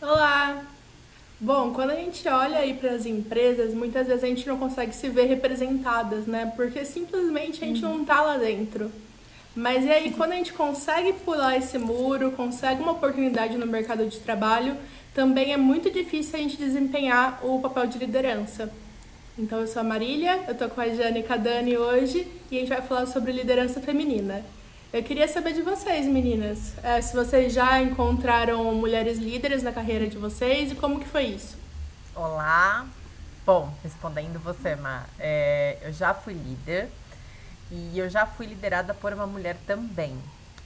Olá! Bom, quando a gente olha aí para as empresas, muitas vezes a gente não consegue se ver representadas, né? Porque simplesmente a gente não tá lá dentro. Mas e aí, quando a gente consegue pular esse muro, consegue uma oportunidade no mercado de trabalho, também é muito difícil a gente desempenhar o papel de liderança. Então, eu sou a Marília, eu tô com a Jane e com a Dani hoje e a gente vai falar sobre liderança feminina. Eu queria saber de vocês, meninas, é, se vocês já encontraram mulheres líderes na carreira de vocês e como que foi isso? Olá! Bom, respondendo você, Ma, é, eu já fui líder e eu já fui liderada por uma mulher também.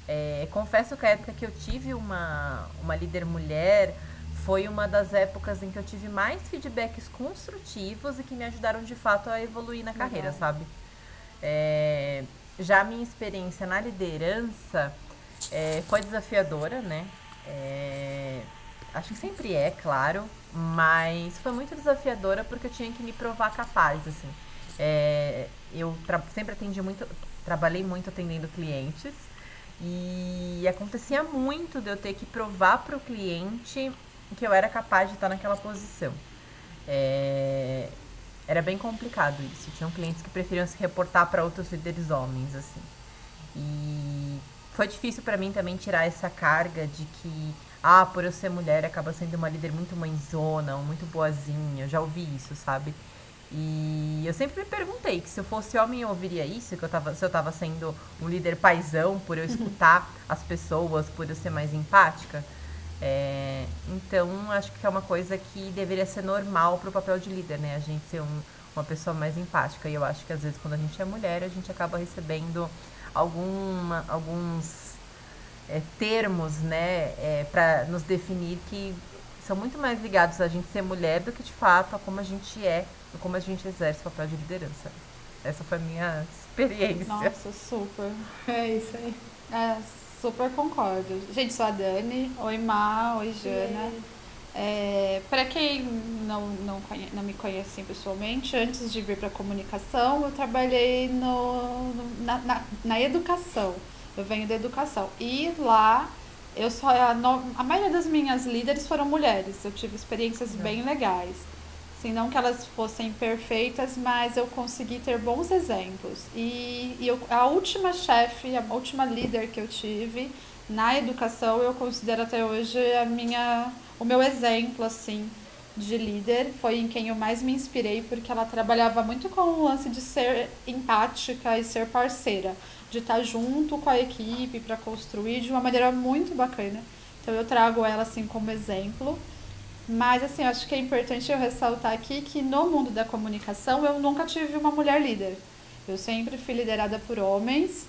É, confesso que a época que eu tive uma, uma líder mulher foi uma das épocas em que eu tive mais feedbacks construtivos e que me ajudaram de fato a evoluir na carreira, Legal. sabe? É, já a minha experiência na liderança é, foi desafiadora, né? É, acho que sempre é, claro, mas foi muito desafiadora porque eu tinha que me provar capaz, assim. É, eu sempre atendi muito, trabalhei muito atendendo clientes e acontecia muito de eu ter que provar para o cliente que eu era capaz de estar naquela posição. É, era bem complicado isso. Tinham clientes que preferiam se reportar para outros líderes homens, assim. E foi difícil para mim também tirar essa carga de que, ah, por eu ser mulher, acaba sendo uma líder muito mãezona, ou muito boazinha. Eu já ouvi isso, sabe? E eu sempre me perguntei que se eu fosse homem eu ouviria isso, que eu tava, se eu tava sendo um líder paisão por eu escutar as pessoas, por eu ser mais empática. É, então, acho que é uma coisa que deveria ser normal para o papel de líder, né? A gente ser um, uma pessoa mais empática. E eu acho que às vezes quando a gente é mulher, a gente acaba recebendo alguma, alguns é, termos, né, é, para nos definir que são muito mais ligados a gente ser mulher do que de fato a como a gente é, a como a gente exerce o papel de liderança. Essa foi a minha experiência. Nossa, super. É isso aí. É, Super concordo. Gente, sou a Dani. Oi, Má. Oi, Jana. É, para quem não, não, conhece, não me conhece assim, pessoalmente, antes de vir para comunicação, eu trabalhei no, no na, na, na, educação. Eu venho da educação. E lá, eu só a, a maioria das minhas líderes foram mulheres. Eu tive experiências bem legais. Assim, não que elas fossem perfeitas, mas eu consegui ter bons exemplos. E, e eu, a última chefe, a última líder que eu tive na educação, eu considero até hoje a minha, o meu exemplo, assim, de líder. Foi em quem eu mais me inspirei, porque ela trabalhava muito com o lance de ser empática e ser parceira. De estar junto com a equipe para construir de uma maneira muito bacana. Então eu trago ela, assim, como exemplo. Mas, assim, acho que é importante eu ressaltar aqui que no mundo da comunicação eu nunca tive uma mulher líder. Eu sempre fui liderada por homens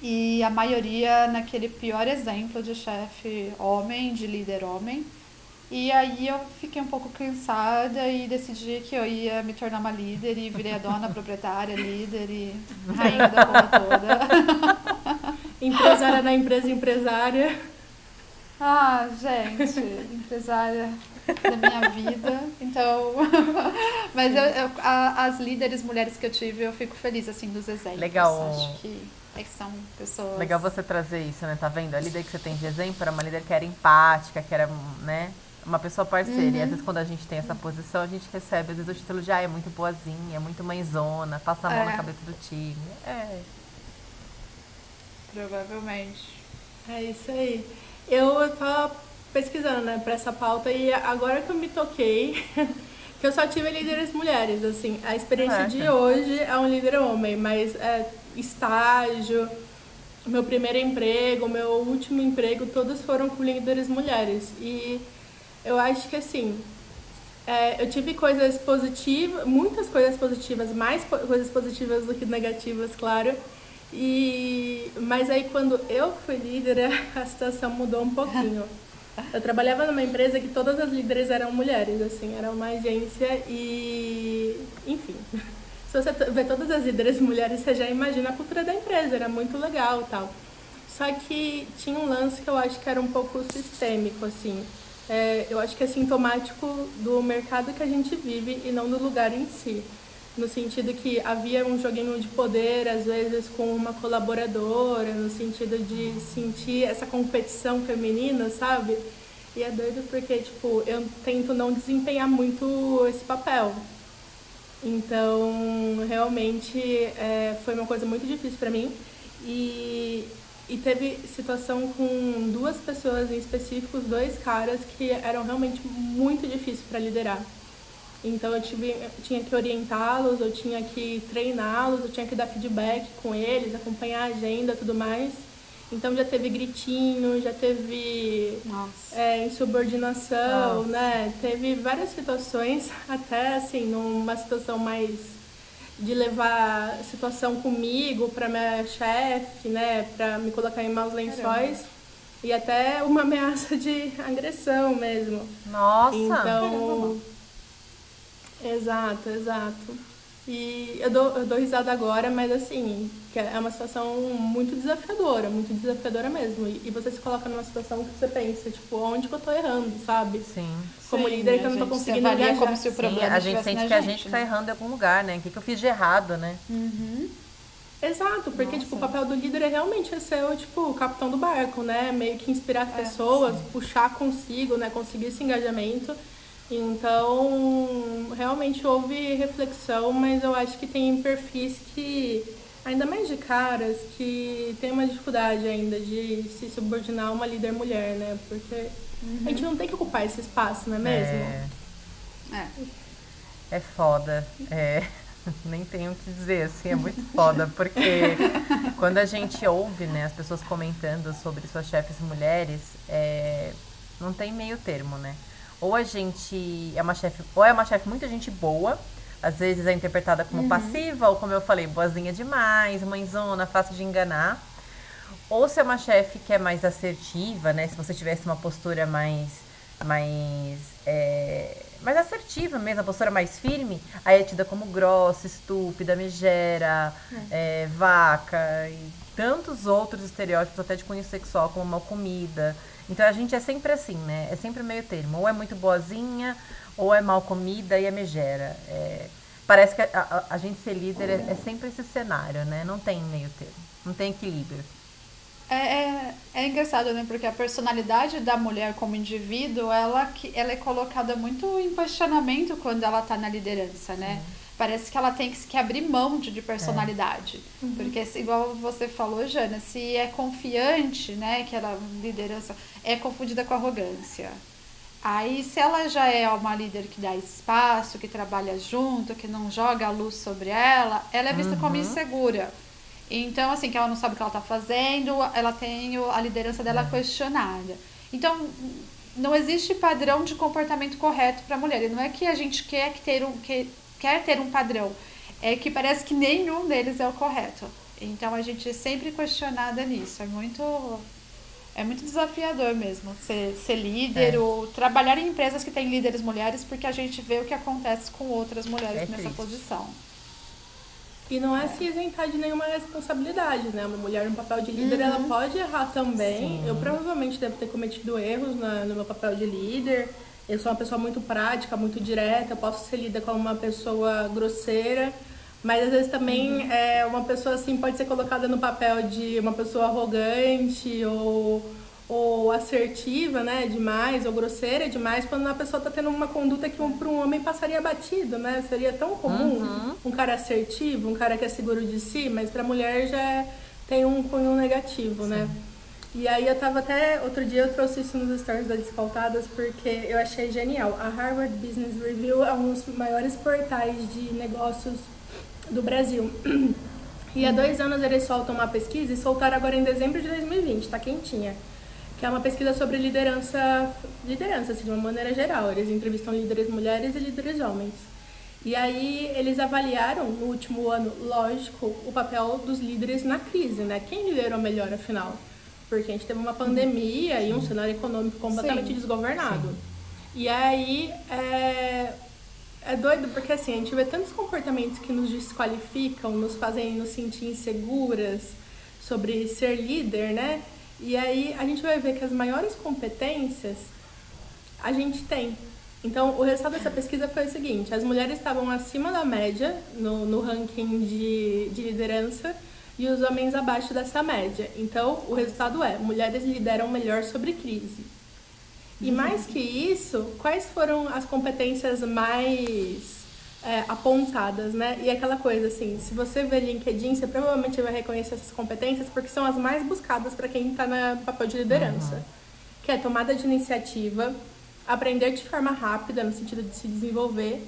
e a maioria naquele pior exemplo de chefe homem, de líder homem. E aí eu fiquei um pouco cansada e decidi que eu ia me tornar uma líder e virei a dona proprietária, líder e rainha da porra toda. Empresária na empresa empresária. Ah, gente, empresária da minha vida. Então, mas eu, eu, a, as líderes mulheres que eu tive, eu fico feliz assim dos exemplos. Legal. Acho que, é que são pessoas. Legal você trazer isso, né? Tá vendo? A líder que você tem de exemplo era uma líder que era empática, que era, né? Uma pessoa parceira. Uhum. E às vezes quando a gente tem essa posição, a gente recebe, às vezes, o título de ah, é muito boazinha, é muito mãezona, passa a mão é. na cabeça do time. É. Provavelmente. É isso aí. Eu tava pesquisando, né, pra essa pauta e agora que eu me toquei, que eu só tive líderes mulheres, assim, a experiência de hoje é um líder homem, mas é, estágio, meu primeiro emprego, meu último emprego, todos foram com líderes mulheres. E eu acho que assim, é, eu tive coisas positivas, muitas coisas positivas, mais po coisas positivas do que negativas, claro. E, mas aí quando eu fui líder, a situação mudou um pouquinho. Eu trabalhava numa empresa que todas as líderes eram mulheres, assim, era uma agência e, enfim, se você vê todas as líderes mulheres, você já imagina a cultura da empresa, era muito legal tal. Só que tinha um lance que eu acho que era um pouco sistêmico, assim. É, eu acho que é sintomático do mercado que a gente vive e não do lugar em si no sentido que havia um joguinho de poder, às vezes com uma colaboradora, no sentido de sentir essa competição feminina, sabe? E é doido porque, tipo, eu tento não desempenhar muito esse papel. Então, realmente, é, foi uma coisa muito difícil para mim. E, e teve situação com duas pessoas em específicos, dois caras que eram realmente muito difíceis para liderar. Então eu, tive, eu tinha que orientá-los, eu tinha que treiná-los, eu tinha que dar feedback com eles, acompanhar a agenda tudo mais. Então já teve gritinho, já teve é, insubordinação, Nossa. né? Teve várias situações, até assim, numa situação mais de levar a situação comigo para minha chefe, né? Para me colocar em maus lençóis. Caramba. E até uma ameaça de agressão mesmo. Nossa! Então. Exato, exato. E eu dou, eu dou risada agora, mas assim, é uma situação muito desafiadora, muito desafiadora mesmo. E, e, você se coloca numa situação que você pensa, tipo, onde que eu tô errando, sabe? Sim. Como Sim, líder que eu não tô conseguindo engajar. como se o problema Sim, a gente sente que a gente tá né? errando em algum lugar, né? O que, que eu fiz de errado, né? Uhum. Exato, porque Nossa. tipo, o papel do líder é realmente ser o tipo, o capitão do barco, né? Meio que inspirar é, pessoas, sim. puxar consigo, né? Conseguir esse engajamento. Então, realmente houve reflexão, mas eu acho que tem perfis que, ainda mais de caras, que tem uma dificuldade ainda de se subordinar a uma líder mulher, né? Porque uhum. a gente não tem que ocupar esse espaço, não é mesmo? É. É, é foda. É. Nem tenho o que dizer, assim, é muito foda, porque quando a gente ouve, né, as pessoas comentando sobre suas chefes mulheres, é, não tem meio termo, né? Ou a gente é uma chefe, ou é uma chefe muita gente boa, às vezes é interpretada como uhum. passiva, ou como eu falei, boazinha demais, mãezona, fácil de enganar. Ou se é uma chefe que é mais assertiva, né? Se você tivesse uma postura mais, mais, é, mais assertiva mesmo, a postura mais firme, aí é tida como grossa, estúpida, megera, é. É, vaca e tantos outros estereótipos até de cunho sexual, como mal comida. Então a gente é sempre assim, né? É sempre meio termo. Ou é muito boazinha, ou é mal comida e é megera. É, parece que a, a, a, gente ser líder é, é, sempre esse cenário, né? Não tem meio termo, não tem equilíbrio. É, é, é, engraçado, né? Porque a personalidade da mulher como indivíduo, ela, ela é colocada muito em questionamento quando ela está na liderança, né? Sim parece que ela tem que, que abrir mão de, de personalidade. É. Uhum. Porque, igual você falou, Jana, se é confiante, né, que ela liderança, é confundida com arrogância. Aí, se ela já é uma líder que dá espaço, que trabalha junto, que não joga a luz sobre ela, ela é vista uhum. como insegura. Então, assim, que ela não sabe o que ela está fazendo, ela tem a liderança dela é. questionada. Então, não existe padrão de comportamento correto para a mulher. E não é que a gente quer que ter um, que quer ter um padrão, é que parece que nenhum deles é o correto. Então a gente é sempre questionada nisso. É muito é muito desafiador mesmo ser, ser líder é. ou trabalhar em empresas que têm líderes mulheres, porque a gente vê o que acontece com outras mulheres é nessa triste. posição. E não é, é, se isentar de nenhuma responsabilidade, né? Uma mulher no papel de líder, uhum. ela pode errar também. Sim. Eu provavelmente devo ter cometido erros na, no meu papel de líder. Eu sou uma pessoa muito prática, muito direta, eu posso ser lida como uma pessoa grosseira, mas às vezes também uhum. é, uma pessoa assim pode ser colocada no papel de uma pessoa arrogante ou, ou assertiva, né, demais, ou grosseira demais, quando a pessoa está tendo uma conduta que um, para um homem passaria batido, né? Seria tão comum uhum. um cara assertivo, um cara que é seguro de si, mas para a mulher já tem um cunho negativo, né? Sim. né? E aí eu tava até, outro dia eu trouxe isso nos stories da Desfaltadas porque eu achei genial. A Harvard Business Review é um dos maiores portais de negócios do Brasil. E há dois anos eles soltam uma pesquisa e soltaram agora em dezembro de 2020, tá quentinha. Que é uma pesquisa sobre liderança, liderança assim, de uma maneira geral. Eles entrevistam líderes mulheres e líderes homens. E aí eles avaliaram no último ano, lógico, o papel dos líderes na crise, né? Quem liderou melhor afinal? porque a gente teve uma pandemia Sim. e um cenário econômico completamente Sim. desgovernado. Sim. E aí é, é doido porque assim, a gente vê tantos comportamentos que nos desqualificam, nos fazem nos sentir inseguras sobre ser líder, né? E aí a gente vai ver que as maiores competências a gente tem. Então, o resultado dessa pesquisa foi o seguinte: as mulheres estavam acima da média no, no ranking de, de liderança e os homens abaixo dessa média. Então, o resultado é: mulheres lideram melhor sobre crise. E mais que isso, quais foram as competências mais é, apontadas, né? E aquela coisa assim, se você vê LinkedIn, você provavelmente vai reconhecer essas competências porque são as mais buscadas para quem está no papel de liderança. Uhum. Que é tomada de iniciativa, aprender de forma rápida, no sentido de se desenvolver,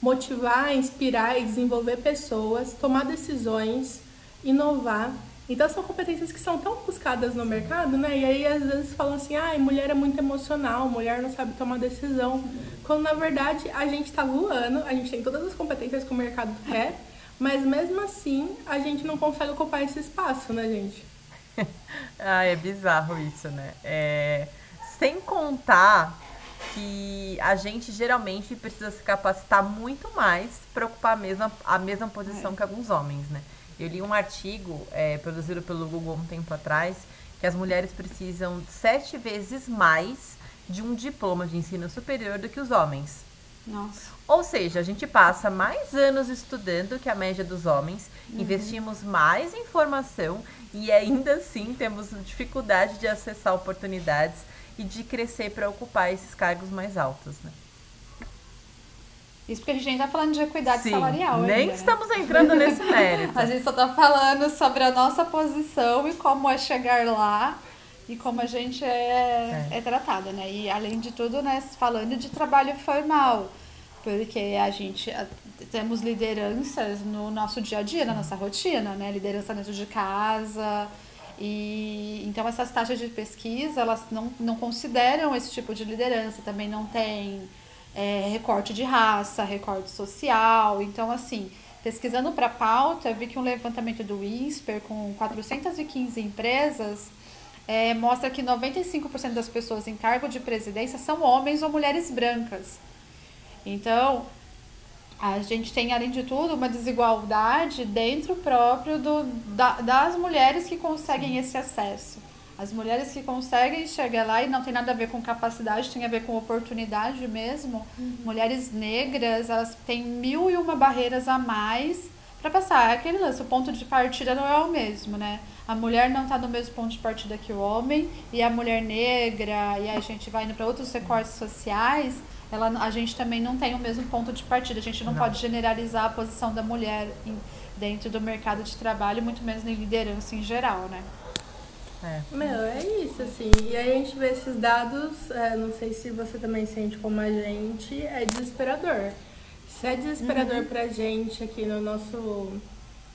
motivar, inspirar e desenvolver pessoas, tomar decisões, inovar então são competências que são tão buscadas no mercado, né? E aí às vezes falam assim, ah, mulher é muito emocional, mulher não sabe tomar decisão. Quando na verdade a gente está voando, a gente tem todas as competências que o mercado quer, mas mesmo assim a gente não consegue ocupar esse espaço, né, gente? ah, é bizarro isso, né? É... Sem contar que a gente geralmente precisa se capacitar muito mais para ocupar a mesma, a mesma posição é. que alguns homens, né? Eu li um artigo é, produzido pelo Google um tempo atrás que as mulheres precisam sete vezes mais de um diploma de ensino superior do que os homens. Nossa. Ou seja, a gente passa mais anos estudando que a média dos homens, uhum. investimos mais em formação e ainda assim temos dificuldade de acessar oportunidades e de crescer para ocupar esses cargos mais altos, né? Isso porque a gente nem tá falando de equidade Sim, salarial. Nem ainda, né? estamos entrando nesse mérito. a gente só tá falando sobre a nossa posição e como é chegar lá e como a gente é, é. é tratada, né? E além de tudo, né, falando de trabalho formal, porque a gente temos lideranças no nosso dia a dia, na nossa rotina, né? Liderança dentro de casa. E então essas taxas de pesquisa, elas não, não consideram esse tipo de liderança, também não tem é, recorte de raça, recorte social. Então, assim, pesquisando para a pauta, vi que um levantamento do INSPER com 415 empresas é, mostra que 95% das pessoas em cargo de presidência são homens ou mulheres brancas. Então, a gente tem, além de tudo, uma desigualdade dentro próprio do, da, das mulheres que conseguem esse acesso. As mulheres que conseguem chegar lá e não tem nada a ver com capacidade, tem a ver com oportunidade mesmo. Uhum. Mulheres negras, elas têm mil e uma barreiras a mais para passar. É aquele lance, o ponto de partida não é o mesmo, né? A mulher não está no mesmo ponto de partida que o homem, e a mulher negra, e a gente vai indo para outros recortes sociais, ela, a gente também não tem o mesmo ponto de partida. A gente não, não. pode generalizar a posição da mulher em, dentro do mercado de trabalho, muito menos em liderança em geral, né? É. Meu, é isso, assim. E aí a gente vê esses dados, é, não sei se você também sente como a gente, é desesperador. Se é desesperador uhum. pra gente aqui no nosso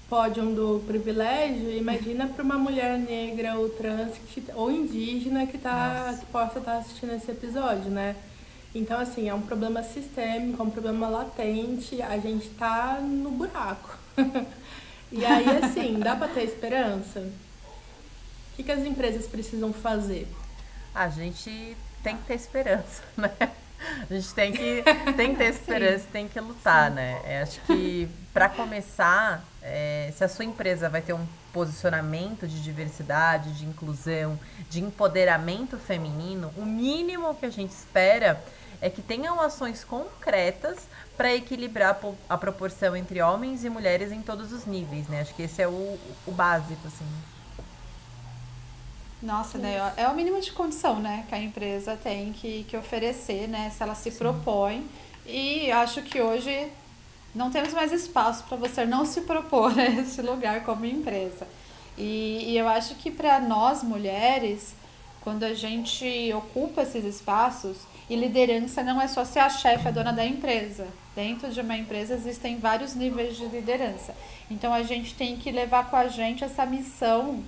pódio do privilégio, imagina para uma mulher negra ou trans que, ou indígena que, tá, que possa estar tá assistindo esse episódio, né? Então, assim, é um problema sistêmico, é um problema latente, a gente tá no buraco. e aí, assim, dá para ter esperança? Que, que as empresas precisam fazer? A gente tem que ter esperança, né? A gente tem que, tem que ter esperança, tem que lutar, Sim. né? Eu acho que, para começar, é, se a sua empresa vai ter um posicionamento de diversidade, de inclusão, de empoderamento feminino, o mínimo que a gente espera é que tenham ações concretas para equilibrar a proporção entre homens e mulheres em todos os níveis, né? Acho que esse é o, o básico, assim. Nossa, né? É o mínimo de condição, né? Que a empresa tem que, que oferecer, né? Se ela se Sim. propõe. E acho que hoje não temos mais espaço para você não se propor a esse lugar como empresa. E, e eu acho que para nós mulheres, quando a gente ocupa esses espaços, e liderança não é só ser a chefe, a dona da empresa. Dentro de uma empresa existem vários níveis de liderança. Então a gente tem que levar com a gente essa missão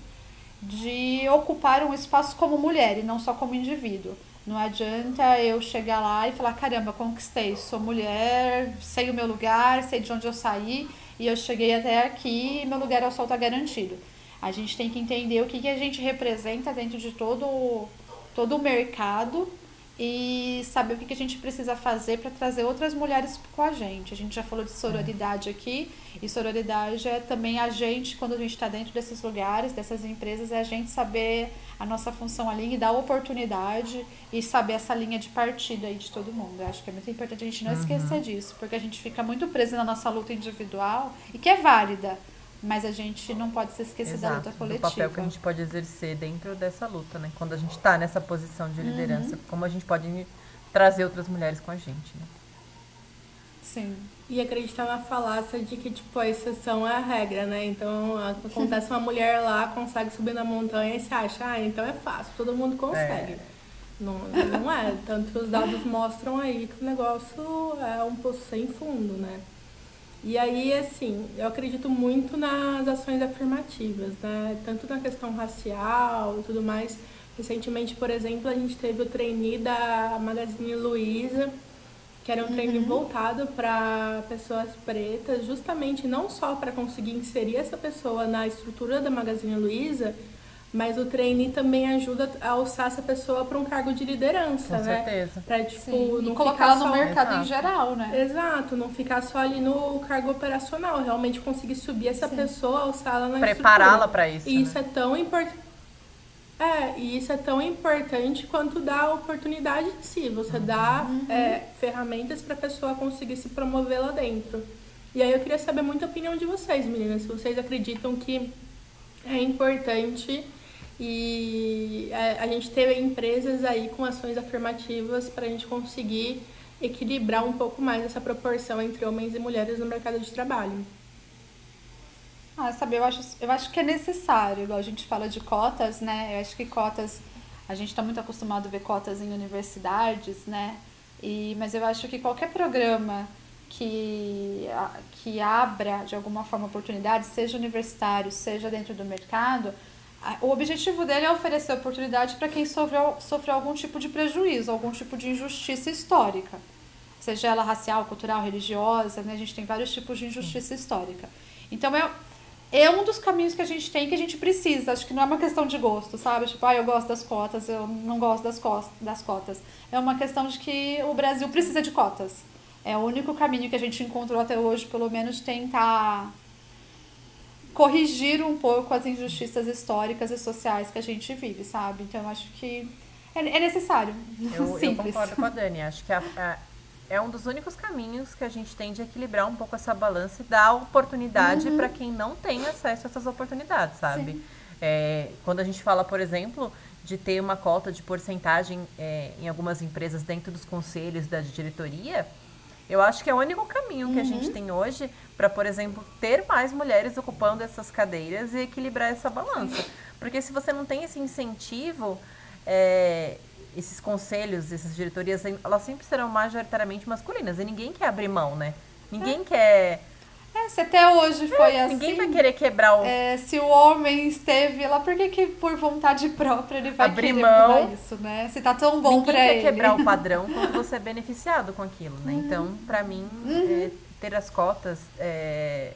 de ocupar um espaço como mulher e não só como indivíduo. Não adianta eu chegar lá e falar: caramba, conquistei, sou mulher, sei o meu lugar, sei de onde eu saí e eu cheguei até aqui e meu lugar ao sol está garantido. A gente tem que entender o que, que a gente representa dentro de todo, todo o mercado e saber o que, a gente precisa fazer para trazer outras mulheres com a gente. A gente já falou de sororidade aqui, e sororidade é também a gente, quando a gente está dentro desses lugares, dessas empresas, é a gente saber a nossa função ali e dar oportunidade e saber essa linha de partida aí de todo mundo. Eu acho que é muito importante a gente não uhum. esquecer disso, porque a gente fica muito preso na nossa luta individual e que é válida. Mas a gente não pode se esquecer Exato, da luta coletiva. Do papel que a gente pode exercer dentro dessa luta, né? Quando a gente está nessa posição de liderança, uhum. como a gente pode trazer outras mulheres com a gente, né? Sim. E acreditar na falácia de que, tipo, a exceção é a regra, né? Então, acontece uma mulher lá, consegue subir na montanha e se acha, ah, então é fácil, todo mundo consegue. É. Não, não é. Tanto que os dados mostram aí que o negócio é um poço sem fundo, né? E aí, assim, eu acredito muito nas ações afirmativas, né? Tanto na questão racial e tudo mais. Recentemente, por exemplo, a gente teve o trainee da Magazine Luiza, que era um uhum. voltado para pessoas pretas, justamente não só para conseguir inserir essa pessoa na estrutura da Magazine Luiza, mas o trainee também ajuda a alçar essa pessoa para um cargo de liderança, Com né? certeza. Para tipo, não colocar ela no só... mercado Exato. em geral, né? Exato, não ficar só ali no cargo operacional, realmente conseguir subir essa Sim. pessoa, alçá-la na Prepará-la para isso. E né? isso é tão importante. É, e isso é tão importante quanto dar a oportunidade em si. Você dá uhum. é, ferramentas para a pessoa conseguir se promover lá dentro. E aí eu queria saber muita opinião de vocês, meninas. Se vocês acreditam que é importante e a, a gente teve empresas aí com ações afirmativas para a gente conseguir equilibrar um pouco mais essa proporção entre homens e mulheres no mercado de trabalho. Ah, sabe, eu acho, eu acho que é necessário, a gente fala de cotas, né? Eu acho que cotas, a gente está muito acostumado a ver cotas em universidades, né? E, mas eu acho que qualquer programa que, que abra de alguma forma oportunidades, seja universitário, seja dentro do mercado, o objetivo dele é oferecer oportunidade para quem sofreu, sofreu algum tipo de prejuízo, algum tipo de injustiça histórica. Seja ela racial, cultural, religiosa, né? A gente tem vários tipos de injustiça histórica. Então, é, é um dos caminhos que a gente tem que a gente precisa. Acho que não é uma questão de gosto, sabe? Tipo, ah, eu gosto das cotas, eu não gosto das, das cotas. É uma questão de que o Brasil precisa de cotas. É o único caminho que a gente encontrou até hoje, pelo menos, tentar corrigir um pouco as injustiças históricas e sociais que a gente vive, sabe? Então, eu acho que é, é necessário. Eu, eu, concordo com a Dani. Acho que a, a, é um dos únicos caminhos que a gente tem de equilibrar um pouco essa balança e dar oportunidade uhum. para quem não tem acesso a essas oportunidades, sabe? É, quando a gente fala, por exemplo, de ter uma cota de porcentagem é, em algumas empresas dentro dos conselhos da diretoria, eu acho que é o único caminho uhum. que a gente uhum. tem hoje para, por exemplo, ter mais mulheres ocupando essas cadeiras e equilibrar essa balança. Porque se você não tem esse incentivo, é, esses conselhos, essas diretorias, elas sempre serão majoritariamente masculinas e ninguém quer abrir mão, né? Ninguém é. quer é, se até hoje foi é, assim. Ninguém vai querer quebrar o. É, se o homem esteve lá, por que, que por vontade própria ele vai Abrir querer mão, isso, né? Se tá tão bom para ele. Ninguém quer quebrar o padrão quando você é beneficiado com aquilo, né? Uhum. Então, para mim, uhum. é, ter as cotas é,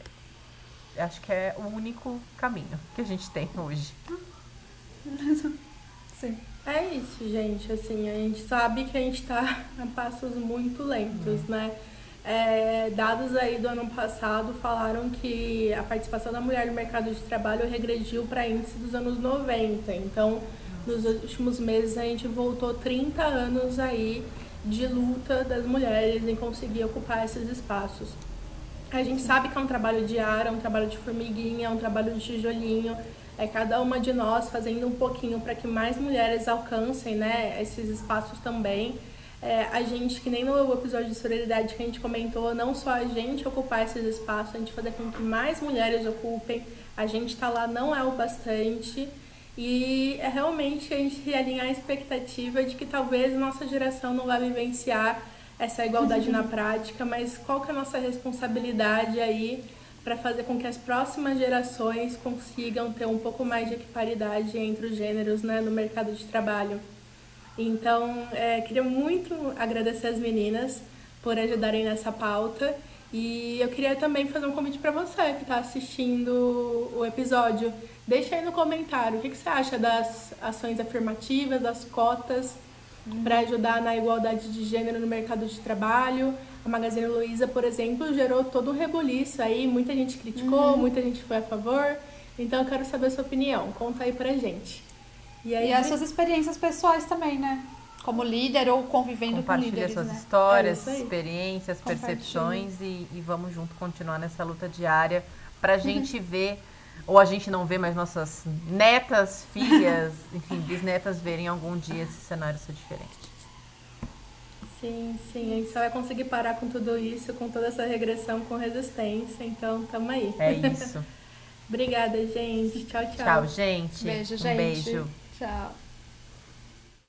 acho que é o único caminho que a gente tem hoje. Sim. É isso, gente. Assim, a gente sabe que a gente tá a passos muito lentos, uhum. né? É, dados aí do ano passado falaram que a participação da mulher no mercado de trabalho regrediu para índice dos anos 90. Então, nos últimos meses a gente voltou 30 anos aí de luta das mulheres em conseguir ocupar esses espaços. A gente sabe que é um trabalho diário, é um trabalho de formiguinha, é um trabalho de tijolinho, é cada uma de nós fazendo um pouquinho para que mais mulheres alcancem né, esses espaços também é, a gente, que nem no episódio de sororidade que a gente comentou, não só a gente ocupar esses espaços, a gente fazer com que mais mulheres ocupem, a gente tá lá não é o bastante. E é realmente a gente realinhar a expectativa de que talvez nossa geração não vá vivenciar essa igualdade na prática, mas qual que é a nossa responsabilidade aí para fazer com que as próximas gerações consigam ter um pouco mais de equiparidade entre os gêneros né, no mercado de trabalho? Então, é, queria muito agradecer as meninas por ajudarem nessa pauta. E eu queria também fazer um convite para você que está assistindo o episódio. Deixa aí no comentário o que, que você acha das ações afirmativas, das cotas para ajudar na igualdade de gênero no mercado de trabalho. A Magazine Luiza, por exemplo, gerou todo um rebuliço aí. Muita gente criticou, uhum. muita gente foi a favor. Então eu quero saber a sua opinião. Conta aí pra gente. E, aí, e as suas experiências pessoais também, né? Como líder ou convivendo com líderes, suas né? histórias, é experiências, percepções e, e vamos junto continuar nessa luta diária pra gente ver, ou a gente não vê, mas nossas netas, filhas, enfim, bisnetas verem algum dia esse cenário ser diferente. Sim, sim, a gente só vai conseguir parar com tudo isso, com toda essa regressão com resistência, então tamo aí. É isso. Obrigada, gente. Tchau, tchau. Tchau, gente. Beijo, um gente. Beijo. Tchau.